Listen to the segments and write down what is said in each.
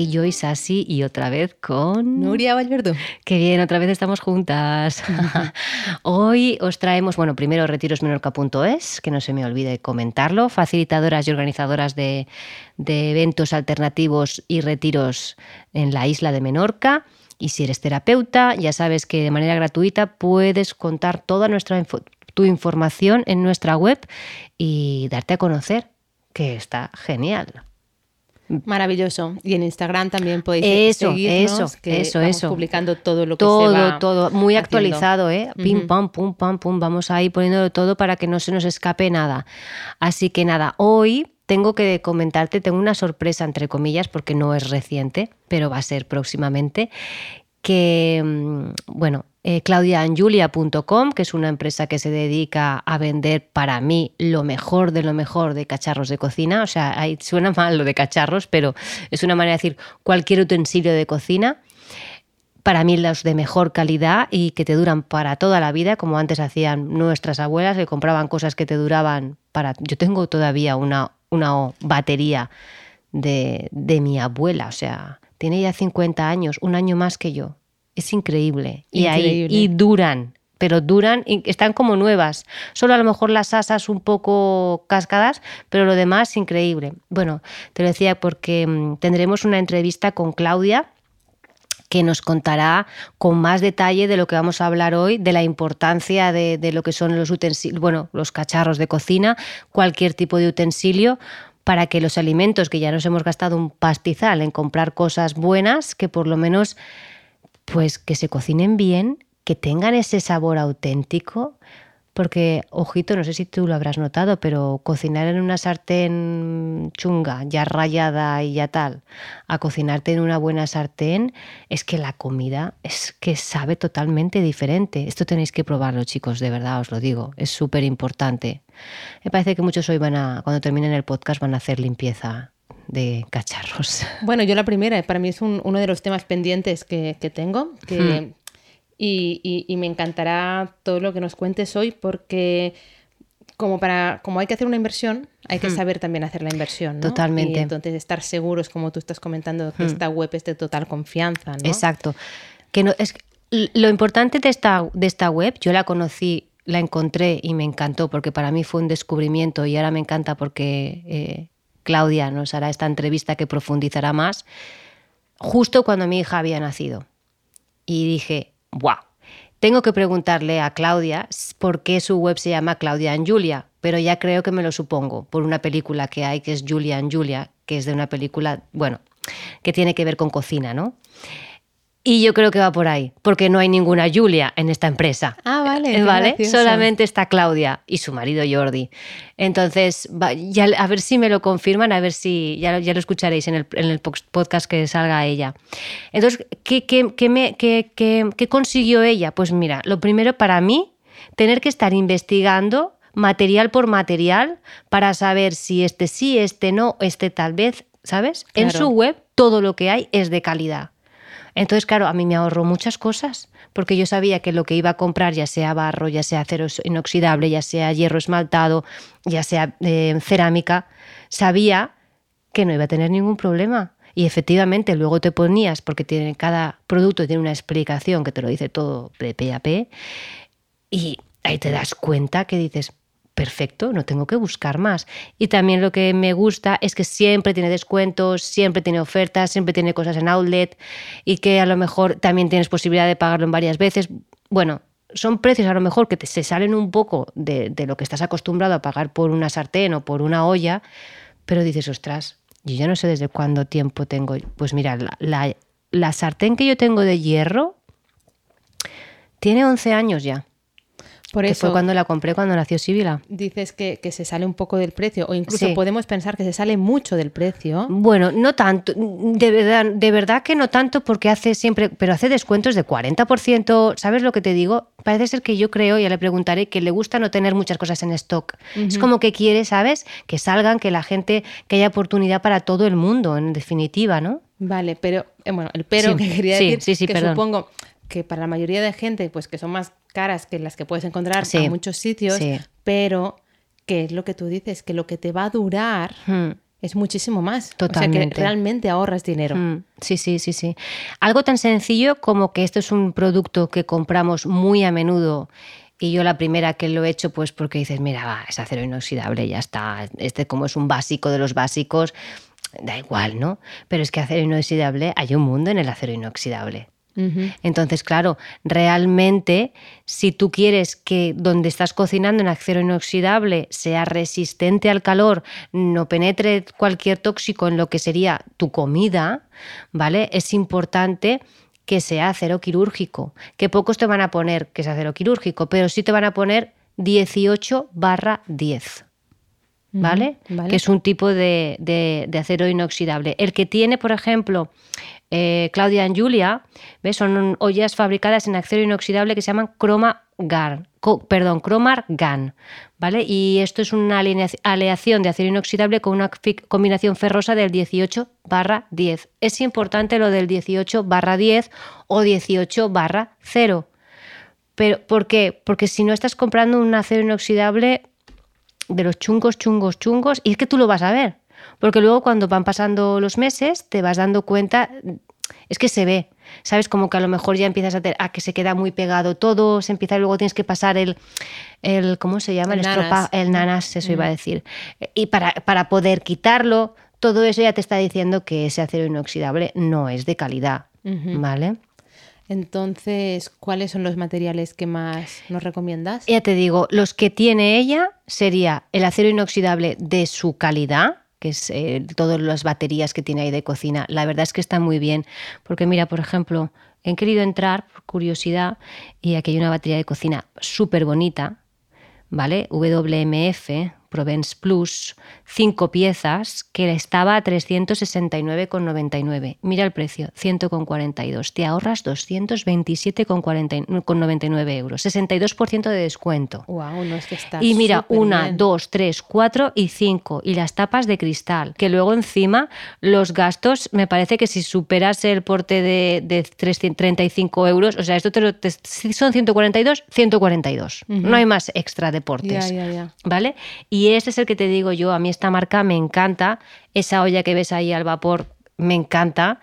Aquí Joy Sassi y otra vez con. Nuria Valverde. Qué bien, otra vez estamos juntas. Hoy os traemos, bueno, primero retirosmenorca.es, que no se me olvide comentarlo, facilitadoras y organizadoras de, de eventos alternativos y retiros en la isla de Menorca. Y si eres terapeuta, ya sabes que de manera gratuita puedes contar toda nuestra info- tu información en nuestra web y darte a conocer, que está genial. Maravilloso. Y en Instagram también podéis Eso, seguirnos, eso, que eso, vamos eso. publicando todo lo que se todo, va todo, muy haciendo. actualizado, ¿eh? Pim, pam, pum, pam, pum. Vamos ahí poniéndolo todo para que no se nos escape nada. Así que nada, hoy tengo que comentarte, tengo una sorpresa, entre comillas, porque no es reciente, pero va a ser próximamente, que, mm, bueno, eh, que es una empresa que se dedica a vender para mí lo mejor de lo mejor de cacharros de cocina. O sea, ahí suena mal lo de cacharros, pero es una manera de decir cualquier utensilio de cocina para mí los de mejor calidad y que te duran para toda la vida, como antes hacían nuestras abuelas, que compraban cosas que te duraban para... Yo tengo todavía una, una batería de, de mi abuela, o sea, tiene ya 50 años, un año más que yo. Es increíble. Y ahí y duran, pero duran y están como nuevas. Solo a lo mejor las asas un poco cascadas, pero lo demás increíble. Bueno, te lo decía porque mm, tendremos una entrevista con Claudia que nos contará con más detalle de lo que vamos a hablar hoy, de la importancia de, de lo que son los utensilios, bueno, los cacharros de cocina, cualquier tipo de utensilio, para que los alimentos que ya nos hemos gastado un pastizal en comprar cosas buenas, que por lo menos pues que se cocinen bien, que tengan ese sabor auténtico, porque, ojito, no sé si tú lo habrás notado, pero cocinar en una sartén chunga, ya rayada y ya tal, a cocinarte en una buena sartén, es que la comida es que sabe totalmente diferente. Esto tenéis que probarlo, chicos, de verdad os lo digo, es súper importante. Me parece que muchos hoy van a, cuando terminen el podcast, van a hacer limpieza de cacharros. Bueno, yo la primera, para mí es un- uno de los temas pendientes que, que tengo. Que, Hmm. y, y- y me encantará todo lo que nos cuentes hoy porque como, para, como hay que hacer una inversión, hay que saber también hacer la inversión. ¿no? Hmm. Totalmente. Hmm. Y entonces estar seguros, como tú estás comentando, que esta web es de total confianza. ¿no? Exacto. Que no, es, lo importante de esta, de esta web, yo la conocí, la encontré y me encantó porque para mí fue un descubrimiento y ahora me encanta porque eh, Claudia nos hará esta entrevista que profundizará más, justo cuando mi hija había nacido. Y dije, ¡guau! Tengo que preguntarle a Claudia por qué su web se llama Claudia and Julia, pero ya creo que me lo supongo, por una película que hay que es Julia and Julia, que es de una película, bueno, que tiene que ver con cocina, ¿no? Y yo creo que va por ahí, porque no hay ninguna Julia en esta empresa. Ah, vale, ¿Vale? Solamente está Claudia y su marido Jordi. Entonces, ya, a ver si me lo confirman, a ver si ya, lo- ya lo escucharéis en el, en el podcast que salga ella. Entonces, ¿qué, qué- qué me- qué- consiguió ella? Pues mira, lo primero para mí, tener que estar investigando material por material para saber si este sí, este no, este tal vez, ¿sabes? En su web todo lo que hay es de calidad. Entonces, claro, a mí me ahorró muchas cosas, porque yo sabía que lo que iba a comprar, ya sea barro, ya sea acero inoxidable, ya sea hierro esmaltado, ya sea eh, cerámica, sabía que no iba a tener ningún problema. Y efectivamente, luego te ponías, porque tiene, cada producto tiene una explicación que te lo dice todo de pe, y ahí te das cuenta que dices, perfecto, no tengo que buscar más. Y también lo que me gusta es que siempre tiene descuentos, siempre tiene ofertas, siempre tiene cosas en outlet y que a lo mejor también tienes posibilidad de pagarlo en varias veces. Bueno, son precios a lo mejor que te, se salen un poco de, de lo que estás acostumbrado a pagar por una sartén o por una olla, pero dices, ostras, yo ya no sé desde cuándo tiempo tengo. Pues mira, la, la- la sartén que yo tengo de hierro tiene 11 años ya. Por que eso fue cuando la compré cuando nació Sibila. dices que, que se sale un poco del precio o incluso Sí. podemos pensar que se sale mucho del precio. Bueno, no tanto, de verdad, de verdad que no tanto porque hace siempre, pero hace descuentos de 40%, ¿sabes lo que te digo? Parece ser que yo creo, ya le preguntaré, que le gusta no tener muchas cosas en stock. Es como que quiere, ¿sabes? Que salgan, que la gente, que haya oportunidad para todo el mundo, en definitiva, ¿no? Vale, pero eh, bueno, el pero Sí, que quería sí, decir que perdón. supongo que para la mayoría de gente, pues que son más caras que las que puedes encontrar Sí, en muchos sitios, sí. pero que es lo que tú dices, que lo que te va a durar Hmm. es muchísimo más. O sea Totalmente. que realmente ahorras dinero. Mm, Sí, sí, sí, sí. Algo tan sencillo como que esto es un producto que compramos muy a menudo y yo la primera que lo he hecho pues porque dices, mira, va, es acero inoxidable, ya está, este como es un básico de los básicos, da igual, ¿no? Pero es que acero inoxidable, hay un mundo en el acero inoxidable. Entonces, claro, realmente, si tú quieres que donde estás cocinando en acero inoxidable sea resistente al calor, no penetre cualquier tóxico en lo que sería tu comida, ¿vale? Es importante que sea acero quirúrgico, que pocos te van a poner que es acero quirúrgico, pero sí te van a poner 18 barra 10. ¿Vale? Que es un tipo de, de- de acero inoxidable. El que tiene, por ejemplo, eh, Claudia and Julia, son ollas fabricadas en acero inoxidable que se llaman Cromar Gan, ¿vale? Y esto es una aleación de acero inoxidable con una combinación ferrosa del 18 barra 10. Es importante lo del 18 barra 10 o 18 barra 0. Pero, ¿Por qué? Porque si no estás comprando un acero inoxidable de los chungos, chungos, chungos, y es que tú lo vas a ver. Porque luego cuando van pasando los meses te vas dando cuenta, es que se ve, ¿sabes? Como que a lo mejor ya empiezas a, tener, a que se queda muy pegado todo, se empieza y luego tienes que pasar el, el ¿cómo se llama? El El, nanas. estropa- el nanas, eso iba a decir. Y para, para poder quitarlo, todo eso ya te está diciendo que ese acero inoxidable no es de calidad, ¿vale? Entonces, ¿cuáles son los materiales que más nos recomiendas? Ya te digo, los que tiene ella sería el acero inoxidable de su calidad, que es eh, todas las baterías que tiene ahí de cocina. La verdad es que está muy bien, porque mira, por ejemplo, he querido entrar por curiosidad y aquí hay una batería de cocina súper bonita, ¿vale? WMF Provence Plus, cinco piezas, que estaba a 369,99. Mira el precio, 100,42. Te ahorras 227,99 euros, 62% de descuento. Wow, no es que está. Y mira, una, bien. dos, tres, cuatro y cinco. Y las tapas de cristal. Que luego encima los gastos, me parece que si superas el porte de, de 335 euros, o sea, esto te lo, te- son 142, 142. No hay más extra de portes. Ya, ya, ya. ¿Vale? Y este es el que te digo yo, a mí esta marca me encanta, esa olla que ves ahí al vapor me encanta,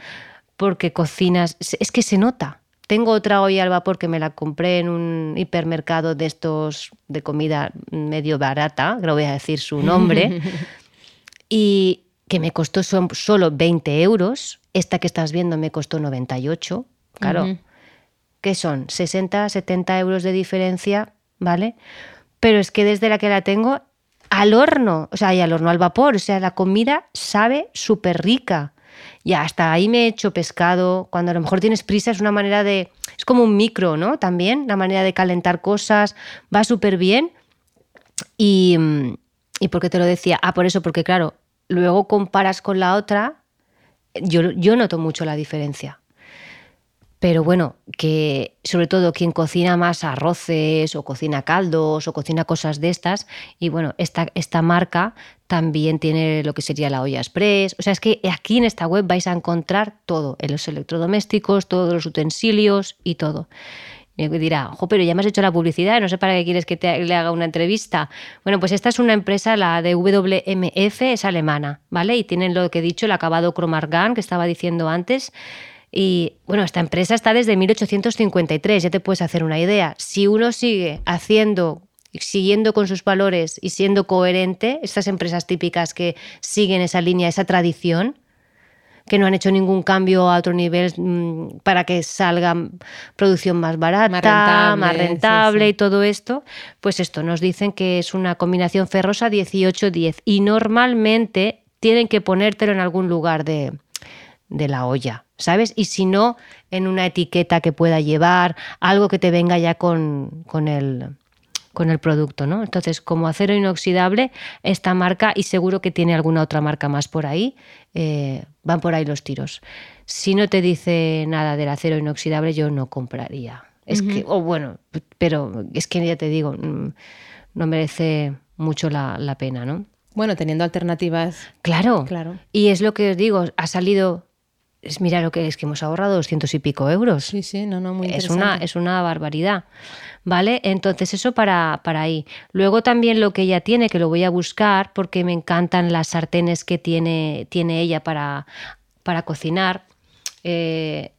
porque cocinas, es que se nota. Tengo otra olla al vapor que me la compré en un hipermercado de estos de comida medio barata, que no voy a decir su nombre, y que me costó son- solo 20 euros. Esta que estás viendo me costó 98. Claro, Ujú. que son 60, 70 euros de diferencia, ¿vale? Pero es que desde la que la tengo al horno, o sea, y al horno al vapor, o sea, la comida sabe súper rica. Y hasta ahí me he hecho pescado. Cuando a lo mejor tienes prisa es una manera de... Es como un micro, ¿no? También, la manera de calentar cosas. Va súper bien. Y, mm, ¿Y por qué te lo decía? Ah, por eso, porque claro, luego comparas con la otra, yo, yo noto mucho la diferencia. Pero bueno, que sobre todo quien cocina más arroces o cocina caldos o cocina cosas de estas, y bueno, esta, esta marca también tiene lo que sería la olla express. O sea, es que aquí en esta web vais a encontrar todo, en los electrodomésticos, todos los utensilios y todo. Y dirá, ojo, pero ya me has hecho la publicidad, no sé para qué quieres que te, le haga una entrevista. Bueno, pues esta es una empresa, la de WMF, es alemana, ¿vale? Y tienen lo que he dicho, el acabado Cromargan, que estaba diciendo antes. Y bueno, esta empresa está desde 1853, ya te puedes hacer una idea. Si uno sigue haciendo, siguiendo con sus valores y siendo coherente, estas empresas típicas que siguen esa línea, esa tradición, que no han hecho ningún cambio a otro nivel mm, para que salga producción más barata, más rentable, rentable, sí, sí. y todo esto, pues esto nos dicen que es una combinación ferrosa 18-10 y normalmente tienen que ponértelo en algún lugar de, de la olla, ¿sabes? Y si no, en una etiqueta que pueda llevar, algo que te venga ya con, con el con el producto, ¿no? Entonces, como acero inoxidable, esta marca, y seguro que tiene alguna otra marca más por ahí, eh, van por ahí los tiros. Si no te dice nada del acero inoxidable, yo no compraría. Es que, o bueno, pero es que ya te digo, mm, no merece mucho la, la pena, ¿no? Bueno, teniendo alternativas. Claro. Claro. Y es lo que os digo, ha salido. Es, mira lo que es que hemos ahorrado 200 y pico euros. Sí, sí, no, no, muy es una, es una barbaridad. ¿Vale? Entonces, eso para, para ahí. Luego también lo que ella tiene, que lo voy a buscar porque me encantan las sartenes que tiene, tiene ella para, para cocinar. Eh,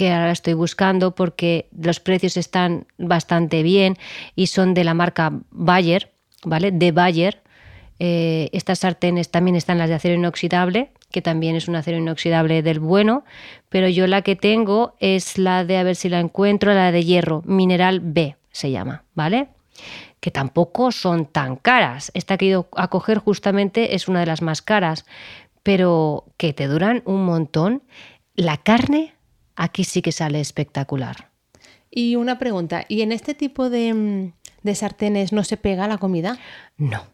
que ahora estoy buscando porque los precios están bastante bien y son de la marca Bayer, ¿vale? De Bayer. Eh, estas sartenes también están las de acero inoxidable, que también es un acero inoxidable del bueno, pero yo la que tengo es la de, a ver si la encuentro, la de hierro, mineral B se llama, ¿vale? Que tampoco son tan caras. Esta que he ido a coger justamente es una de las más caras, pero que te duran un montón. La carne aquí sí que sale espectacular. Y una pregunta, ¿y en este tipo de, mm, de sartenes no se pega la comida? No.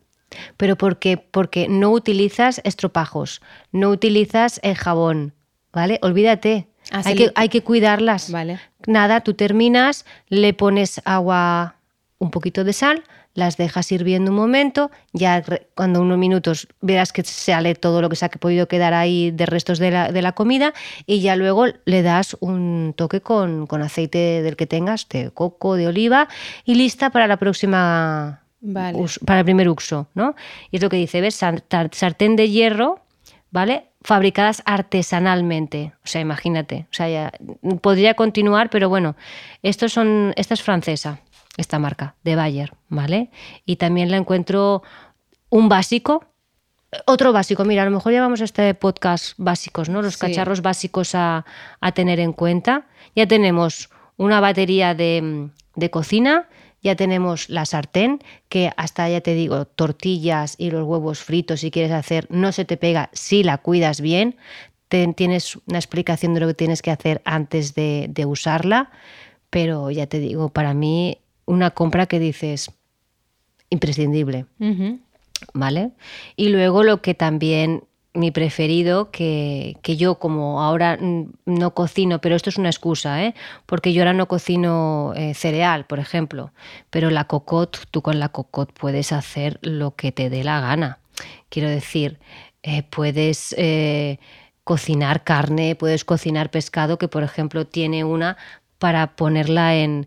Pero porque, porque no utilizas estropajos, no utilizas el jabón, ¿vale? Olvídate. Ah, hay, que, hay que cuidarlas. Vale. Nada, tú terminas, le pones agua, un poquito de sal, las dejas hirviendo un momento, ya cuando unos minutos verás que sale todo lo que se ha podido quedar ahí de restos de la, de la comida y ya luego le das un toque con, con aceite del que tengas, de coco, de oliva y lista para la próxima Vale. para el primer uso, ¿no? Y es lo que dice, ¿ves? Sartén de hierro, ¿vale? Fabricadas artesanalmente. O sea, imagínate. O sea, ya- podría continuar, pero bueno, estos son, esta es francesa, esta marca, de Bayer, ¿vale? Y también la encuentro un básico. Otro básico, mira, a lo mejor llevamos este podcast básicos, ¿no? Los Sí. cacharros básicos a, a tener en cuenta. Ya tenemos una batería de, de cocina, ya tenemos la sartén, que hasta ya te digo, tortillas y los huevos fritos, si quieres hacer, no se te pega si la cuidas bien. Te- tienes una explicación de lo que tienes que hacer antes de, de usarla, pero ya te digo, para mí, una compra que dices imprescindible. ¿vale? Y luego lo que también mi preferido, que, que yo como ahora no cocino, pero esto es una excusa, ¿eh? porque yo ahora no cocino eh, cereal, por ejemplo, pero la cocotte, tú con la cocotte puedes hacer lo que te dé la gana. Quiero decir, eh, puedes eh, cocinar carne, puedes cocinar pescado, que por ejemplo tiene una para ponerla en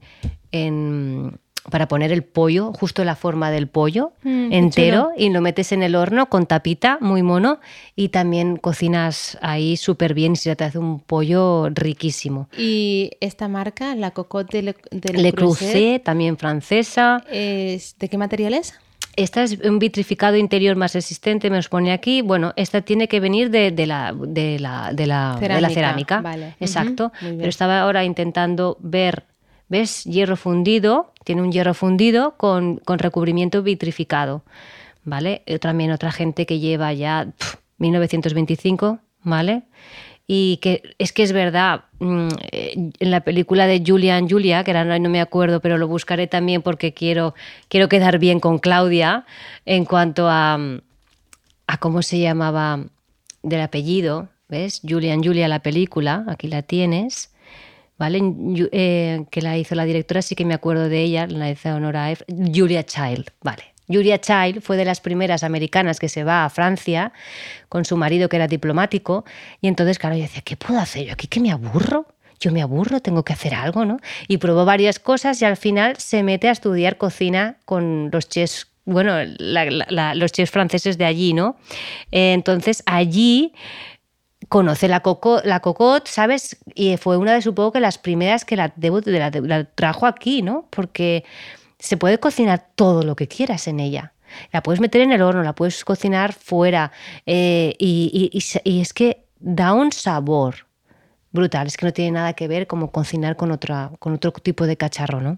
para poner el pollo, justo la forma del pollo Mm, entero y lo metes en el horno con tapita, muy mono, y también cocinas ahí súper bien y se te hace un pollo riquísimo. Y esta marca, la Cocotte de Le, de Le Le Creuset, Creuset, también francesa. es- ¿de qué material es? Esta es un vitrificado interior más resistente, me os pone aquí. Bueno, esta tiene que venir de, de la, de, la, de, la, de la Cerámica, cerámica. vale. Exacto. Pero estaba ahora intentando ver, ¿ves? Hierro fundido, tiene un hierro fundido con, con recubrimiento vitrificado. ¿Vale? Eh, También otra gente que lleva ya pf, 1925, ¿vale? Y que es que es verdad, mm, eh, en la película de Julia and Julia, que ahora no me acuerdo, pero lo buscaré también porque quiero, quiero quedar bien con Claudia en cuanto a, a cómo se llamaba del apellido, ¿ves? Julia and Julia, la película, aquí la tienes, ¿vale? Eh, que la hizo la directora, sí que me acuerdo de ella, la hizo Honora. Julia Child, vale. Julia Child fue de las primeras americanas que se va a Francia con su marido que era diplomático y entonces, claro, yo decía, ¿qué puedo hacer yo aquí? ¿Que me aburro? Yo me aburro, tengo que hacer algo, ¿no? Y probó varias cosas y al final se mete a estudiar cocina con los chefs, bueno, los chefs franceses de allí, ¿no? Eh, entonces allí conoce la, coco, la cocotte, ¿sabes? Y fue una de, supongo que las primeras que la, trajo aquí, ¿no? Porque se puede cocinar todo lo que quieras en ella. La puedes meter en el horno, la puedes cocinar fuera. eh, y, y- y es que da un sabor brutal. Es que no tiene nada que ver como cocinar con, otra, con otro tipo de cacharro, ¿no?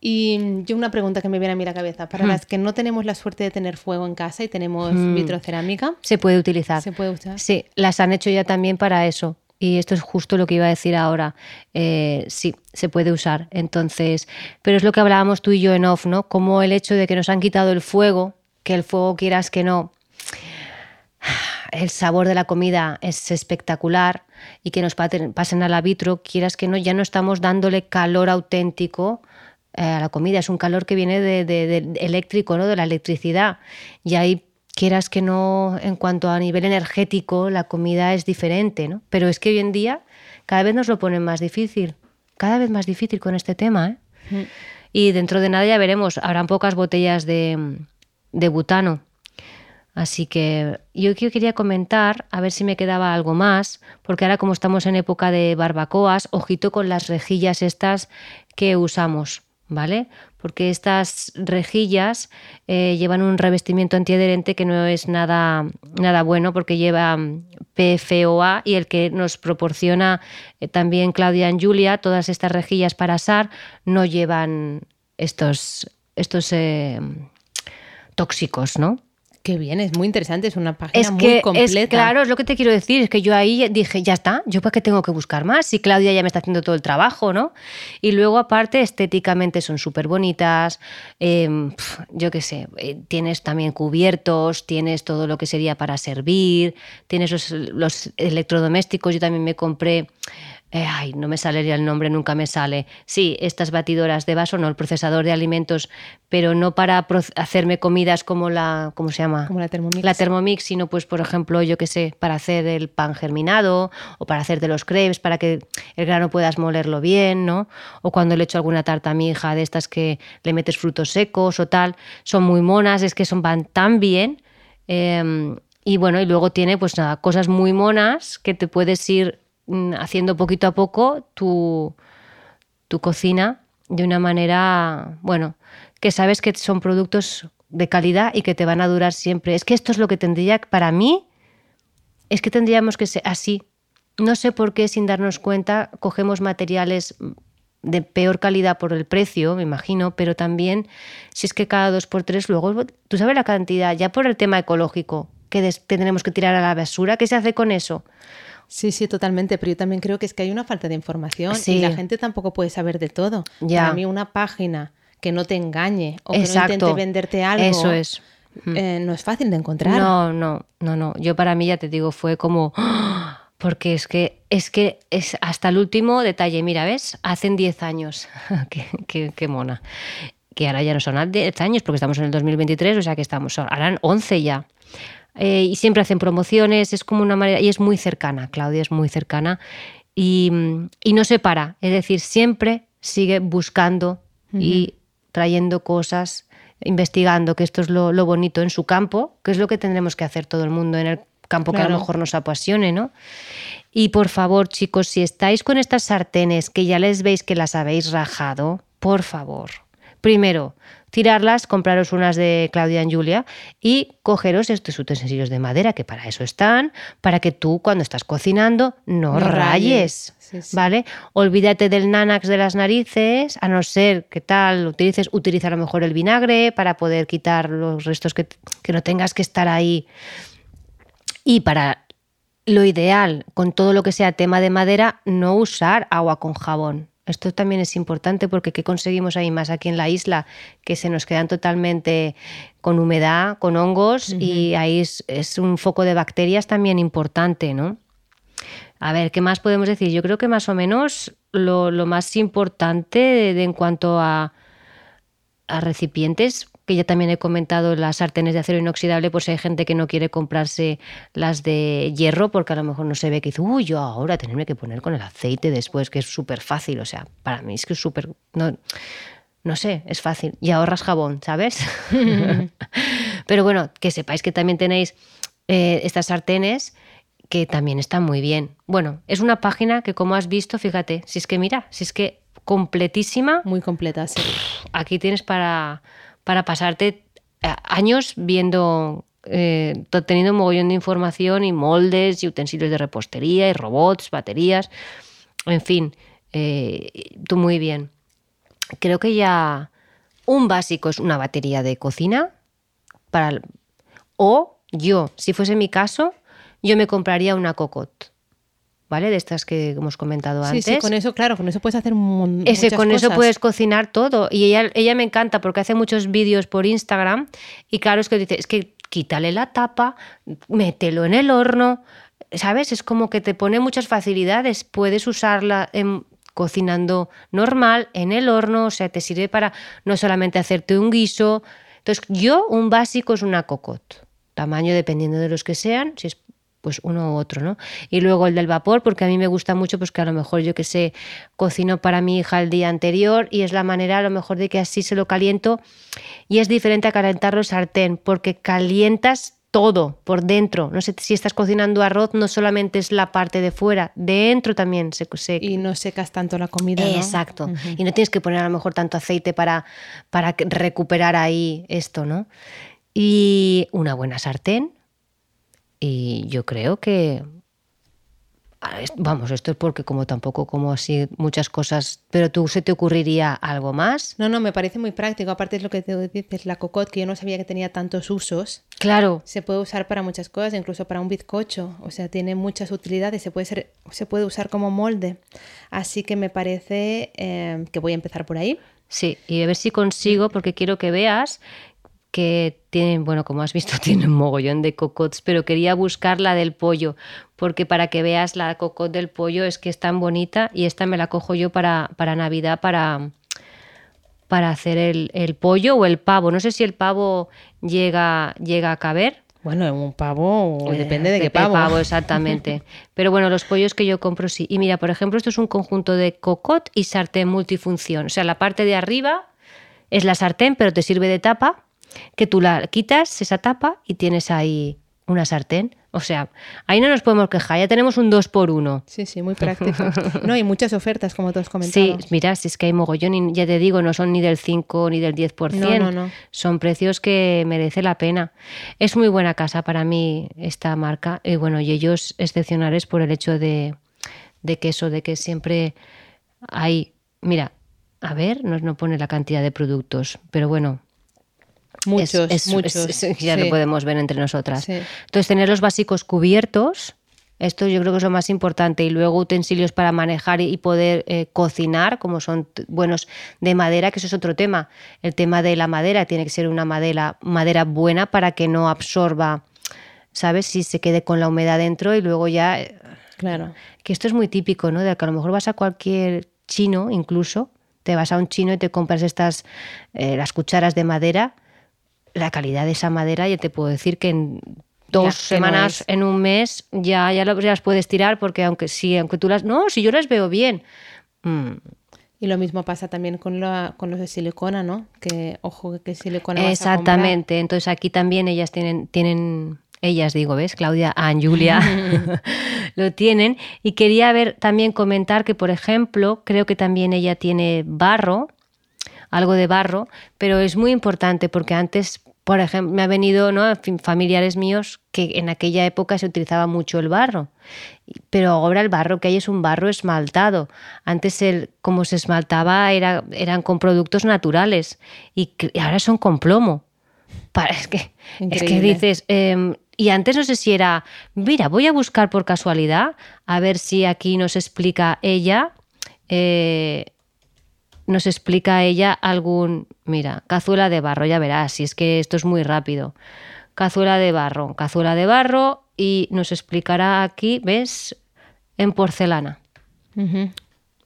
Y yo una pregunta que me viene a mí a la cabeza. Para Hmm. las que no tenemos la suerte de tener fuego en casa y tenemos Hmm. vitrocerámica, Se puede utilizar. ¿se puede usar? Sí, las han hecho ya también para eso, Y esto es justo lo que iba a decir ahora. Eh, sí, se puede usar. Entonces, pero es lo que hablábamos tú y yo en off, ¿no? Como el hecho de que nos han quitado el fuego, que el fuego quieras que no, el sabor de la comida es espectacular y que nos pasen al arbitro, quieras que no, ya no estamos dándole calor auténtico a la comida, es un calor que viene de, eléctrico, ¿no? de la electricidad. Y ahí quieras que no, en cuanto a nivel energético, la comida es diferente, ¿no? Pero es que hoy en día cada vez nos lo ponen más difícil, cada vez más difícil con este tema, ¿eh? Mm. Y dentro de nada ya veremos, habrán pocas botellas de, de butano. Así que yo quería comentar, a ver si me quedaba algo más, porque ahora como estamos en época de barbacoas, ojito con las rejillas estas que usamos. ¿Vale? Porque estas rejillas eh, llevan un revestimiento antiadherente que no es nada, nada bueno porque lleva mm, PFOA y el que nos proporciona eh, también Claudia y Julia, todas estas rejillas para asar, no llevan estos, estos eh, tóxicos, ¿no? Qué bien, es muy interesante, es una página muy completa. Es, claro, es lo que te quiero decir, es que yo ahí dije, ya está, yo para qué tengo que buscar más, si Claudia ya me está haciendo todo el trabajo, ¿no? Y luego aparte estéticamente son súper bonitas, em, yo qué sé, eh, tienes también cubiertos, tienes todo lo que sería para servir, tienes los, los electrodomésticos, yo también me compré eh, ay, no me salería el nombre, nunca me sale. Sí, estas batidoras de vaso, no, el procesador de alimentos, pero no para hacerme comidas como la, ¿cómo se llama? Como la Thermomix. La Thermomix, sino pues, por ejemplo, yo qué sé, para hacer el pan germinado o para hacer de los crepes, para que el grano puedas molerlo bien, ¿no? O cuando le echo alguna tarta a mi hija de estas que le metes frutos secos o tal, son muy monas, es que son, van tan bien. Em, y bueno, y luego tiene pues nada, cosas muy monas que te puedes ir haciendo poquito a poco tu, tu cocina de una manera, bueno, que sabes que son productos de calidad y que te van a durar siempre. Es que esto es lo que tendría, para mí, es que tendríamos que ser así. No sé por qué sin darnos cuenta cogemos materiales de peor calidad por el precio, me imagino, pero también si es que cada dos por tres luego, tú sabes la cantidad, ya por el tema ecológico, que tendremos que tirar a la basura, ¿qué se hace con eso? Sí, sí, totalmente, pero yo también creo que es que hay una falta de información y la gente tampoco puede saber de todo. Ya. Para mí una página que no te engañe o que no intente venderte algo, eso es. Eh, no es fácil de encontrar. No, no, no, no. Yo para mí ya te digo fue como porque es que es que es hasta el último detalle. Mira, ves, hacen 10 años, qué, qué, mona. Que ahora ya no son 10 años porque estamos en el 2023, o sea que estamos, harán 11 ya. Eh, y siempre hacen promociones, es como una manera, y es muy cercana, Claudia es muy cercana. Y, no se para, es decir, siempre sigue buscando y trayendo cosas, investigando, que esto es lo, bonito en su campo, que es lo que tendremos que hacer todo el mundo en el campo que a lo mejor nos apasione, ¿no? Y por favor, chicos, si estáis con estas sartenes que ya les veis que las habéis rajado, por favor, primero, tirarlas, compraros unas de Claudia y Julia y cogeros estos utensilios de madera que para eso están, para que tú cuando estás cocinando no, rayes. ¿Vale? Olvídate del nanax de las narices, a no ser que tal, utilices, utiliza a lo mejor el vinagre para poder quitar los restos que, que no tengas que estar ahí. Y para lo ideal, con todo lo que sea tema de madera, no usar agua con jabón. Esto también es importante porque ¿qué conseguimos ahí más aquí en la isla? Que se nos quedan totalmente con humedad, con hongos y ahí es, un foco de bacterias también importante, ¿no? A ver, ¿qué más podemos decir? Yo creo que más o menos lo, más importante en cuanto a, a recipientes que ya también he comentado las sartenes de acero inoxidable, pues hay gente que no quiere comprarse las de hierro porque a lo mejor no se ve que dice, uy, yo ahora tenerme que poner con el aceite después, que es súper fácil. O sea, para mí es que es súper... No, no sé, es fácil. Y ahorras jabón, ¿sabes? Pero bueno, que sepáis que también tenéis eh, estas sartenes que también están muy bien. Bueno, es una página que como has visto, fíjate, si es que mira, si es que completísima. Muy completa, sí. Aquí tienes para para pasarte eh, años viendo, eh, teniendo un mogollón de información y moldes y utensilios de repostería y robots, baterías, en fin, eh, tú muy bien. Creo que ya un básico es una batería de cocina para o yo, si fuese mi caso, yo me compraría una cocot. ¿Vale? De estas que hemos comentado antes. Sí, con eso, claro, con eso puedes hacer un Ese, Con eso puedes cocinar todo. Y ella, ella me encanta porque hace muchos vídeos por Instagram y claro, es que dice, es que quítale la tapa, mételo en el horno, ¿sabes? Es como que te pone muchas facilidades, puedes usarla en, cocinando normal, en el horno, o sea, te sirve para no solamente hacerte un guiso. Entonces, yo un básico es una cocot, tamaño dependiendo de los que sean, si es pues uno u otro, ¿no? Y luego el del vapor, porque a mí me gusta mucho, pues que a lo mejor yo que sé, cocino para mi hija el día anterior y es la manera a lo mejor de que así se lo caliento y es diferente a calentarlo el sartén, porque calientas todo por dentro. No sé si estás cocinando arroz, no solamente es la parte de fuera, dentro también se, seca. Y no secas tanto la comida. Exacto. Y no tienes que poner a lo mejor tanto aceite para, para recuperar ahí esto, ¿no? Y una buena sartén, y yo creo que, vamos, esto es porque como tampoco como así muchas cosas, pero tú se te ocurriría algo más. No, no, me parece muy práctico. Aparte es lo que te dices, la cocotte, que yo no sabía que tenía tantos usos. Claro. Se puede usar para muchas cosas, incluso para un bizcocho. O sea, tiene muchas utilidades. Se puede, ser, se puede usar como molde. Así que me parece eh, que voy a empezar por ahí. Sí, y a ver si consigo, porque quiero que veas que tienen, bueno, como has visto, tienen un mogollón de cocots, pero quería buscar la del pollo, porque para que veas la cocot del pollo es que es tan bonita y esta me la cojo yo para, para Navidad, para, para hacer el, pollo o el pavo. No sé si el pavo llega, llega a caber. Bueno, un pavo eh, depende de, qué pavo. pavo. Exactamente. Pero bueno, los pollos que yo compro sí. Y mira, por ejemplo, esto es un conjunto de cocot y sartén multifunción. O sea, la parte de arriba es la sartén, pero te sirve de tapa que tú la quitas esa tapa y tienes ahí una sartén. O sea, ahí no nos podemos quejar, ya tenemos un 2 por 1 Sí, sí, muy práctico. No, hay muchas ofertas, como tú has comentado. Sí, mira, si es que hay mogollón, y ya te digo, no son ni del 5 ni del 10%. No, no, no. Son precios que merece la pena. Es muy buena casa para mí esta marca. Y bueno, y ellos excepcionales por el hecho de, de que eso, de que siempre hay. Mira, a ver, no, no pone la cantidad de productos, pero bueno, Muchos, muchos. ya lo podemos ver entre nosotras. Entonces, tener los básicos cubiertos, esto yo creo que es lo más importante. Y luego utensilios para manejar y poder eh, cocinar, como son buenos de madera, que eso es otro tema. El tema de la madera tiene que ser una madera, madera buena para que no absorba, ¿sabes? Si se quede con la humedad dentro y luego ya... Eh, claro. Que esto es muy típico, ¿no? De que a lo mejor vas a cualquier chino, incluso, te vas a un chino y te compras estas, eh, las cucharas de madera la calidad de esa madera, ya te puedo decir que en dos semanas, en un mes, ya, ya, las puedes tirar porque aunque sí, aunque tú las... No, si yo las veo bien. Mm. Y lo mismo pasa también con, con los de silicona, ¿no? Que, ojo, que silicona Exactamente. Entonces aquí también ellas tienen, tienen ellas digo, ¿ves? Claudia, Ann, Julia, lo tienen. Y quería ver también comentar que, por ejemplo, creo que también ella tiene barro, algo de barro, pero es muy importante porque antes, por ejemplo, me ha venido ¿no? familiares míos que en aquella época se utilizaba mucho el barro, pero ahora el barro que hay es un barro esmaltado. Antes, el, como se esmaltaba, era, eran con productos naturales y, ahora son con plomo. es, que, es que dices, em, y antes no sé si era, mira, voy a buscar por casualidad, a ver si aquí nos explica ella. Eh, nos explica ella algún, mira, cazuela de barro, ya verás, si es que esto es muy rápido. Cazuela de barro, cazuela de barro y nos explicará aquí, ¿ves? En porcelana.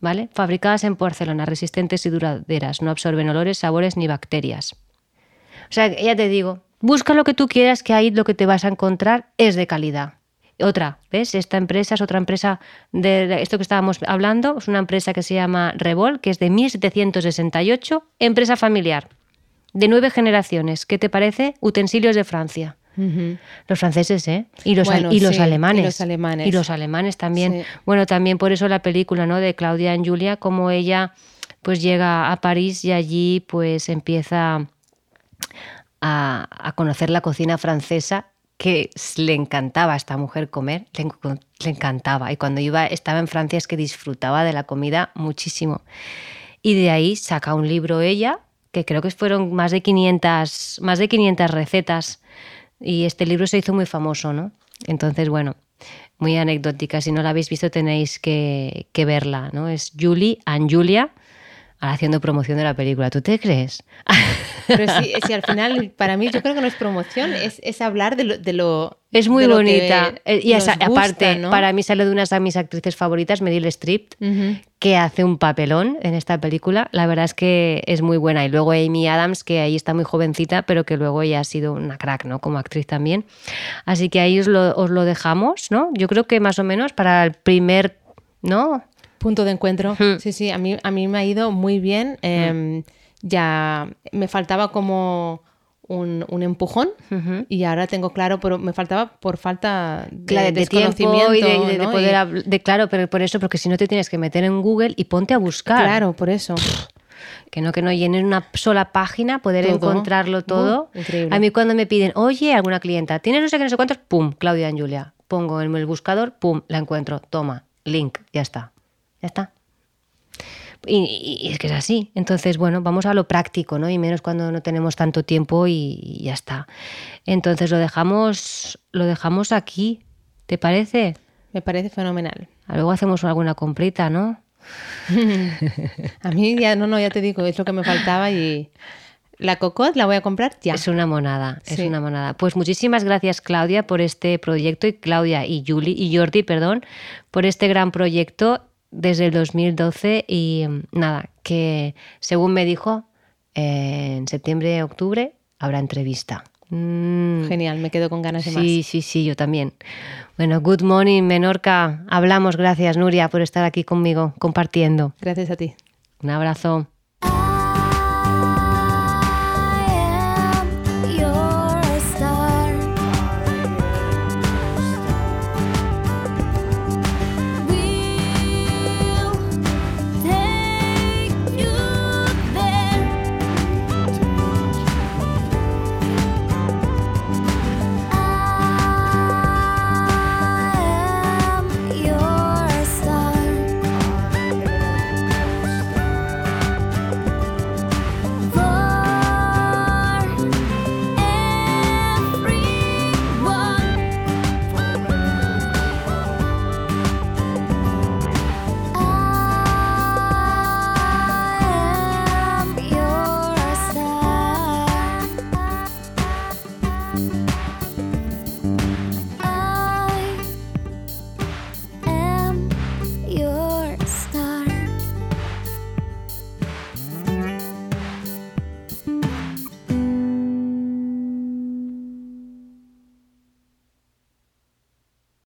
¿Vale? Fabricadas en porcelana, resistentes y duraderas, no absorben olores, sabores ni bacterias. O sea, ya te digo, busca lo que tú quieras, que ahí lo que te vas a encontrar es de calidad. Otra, ¿ves? Esta empresa es otra empresa de esto que estábamos hablando, es una empresa que se llama Revol, que es de 1768, empresa familiar, de nueve generaciones. ¿Qué te parece? Utensilios de Francia. Los franceses, ¿eh? Y los, y los alemanes. Y los alemanes. Y los alemanes también. Bueno, también por eso la película, ¿no? De Claudia en Julia, como ella pues llega a París y allí pues empieza a, a conocer la cocina francesa que le encantaba a esta mujer comer, le, encantaba. Y cuando iba, estaba en Francia es que disfrutaba de la comida muchísimo. Y de ahí saca un libro ella, que creo que fueron más de 500, más de 500 recetas. Y este libro se hizo muy famoso, ¿no? Entonces, bueno, muy anecdótica. Si no la habéis visto tenéis que, que verla, ¿no? Es Julie and Julia haciendo promoción de la película. ¿Tú te crees? Pero si, al final, para mí, yo creo que no es promoción, es, hablar de lo, de lo es muy bonita. Eh, y aparte, para mí sale de unas de mis actrices favoritas, Meryl Streep, que hace un papelón en esta película. La verdad es que es muy buena. Y luego Amy Adams, que ahí está muy jovencita, pero que luego ella ha sido una crack, ¿no? Como actriz también. Así que ahí os lo, os lo dejamos, ¿no? Yo creo que más o menos para el primer, ¿no? Punto de encuentro. Sí, sí, a mí, a mí me ha ido muy bien. Em, ya me faltaba como un, empujón y ahora tengo claro, pero me faltaba por falta de, desconocimiento. y de, poder de, claro, pero por eso, porque si no te tienes que meter en Google y ponte a buscar. Claro, por eso. Que no, que no llenen una sola página, poder encontrarlo todo. a mí cuando me piden, oye, alguna clienta, tienes no sé qué, no sé cuántos, pum, Claudia y Julia. Pongo en el buscador, pum, la encuentro, toma, link, ya está. Ya está. Y, es que es así. Entonces, bueno, vamos a lo práctico, ¿no? Y menos cuando no tenemos tanto tiempo y, ya está. Entonces lo dejamos, lo dejamos aquí. ¿Te parece? Me parece fenomenal. Luego hacemos alguna comprita, ¿no? a mí ya, no, no, ya te digo, es lo que me faltaba y la cocot la voy a comprar ya. Es una monada, es una monada. Pues muchísimas gracias Claudia por este proyecto y Claudia y Julie y Jordi, perdón, por este gran proyecto desde el 2012 y nada, que según me dijo, en septiembre, octubre habrá entrevista. Mm. Genial, me quedo con ganas de más. Sí, sí, sí, yo también. Bueno, good morning, Menorca. Hablamos, gracias, Nuria, por estar aquí conmigo compartiendo. Gracias a ti. Un abrazo.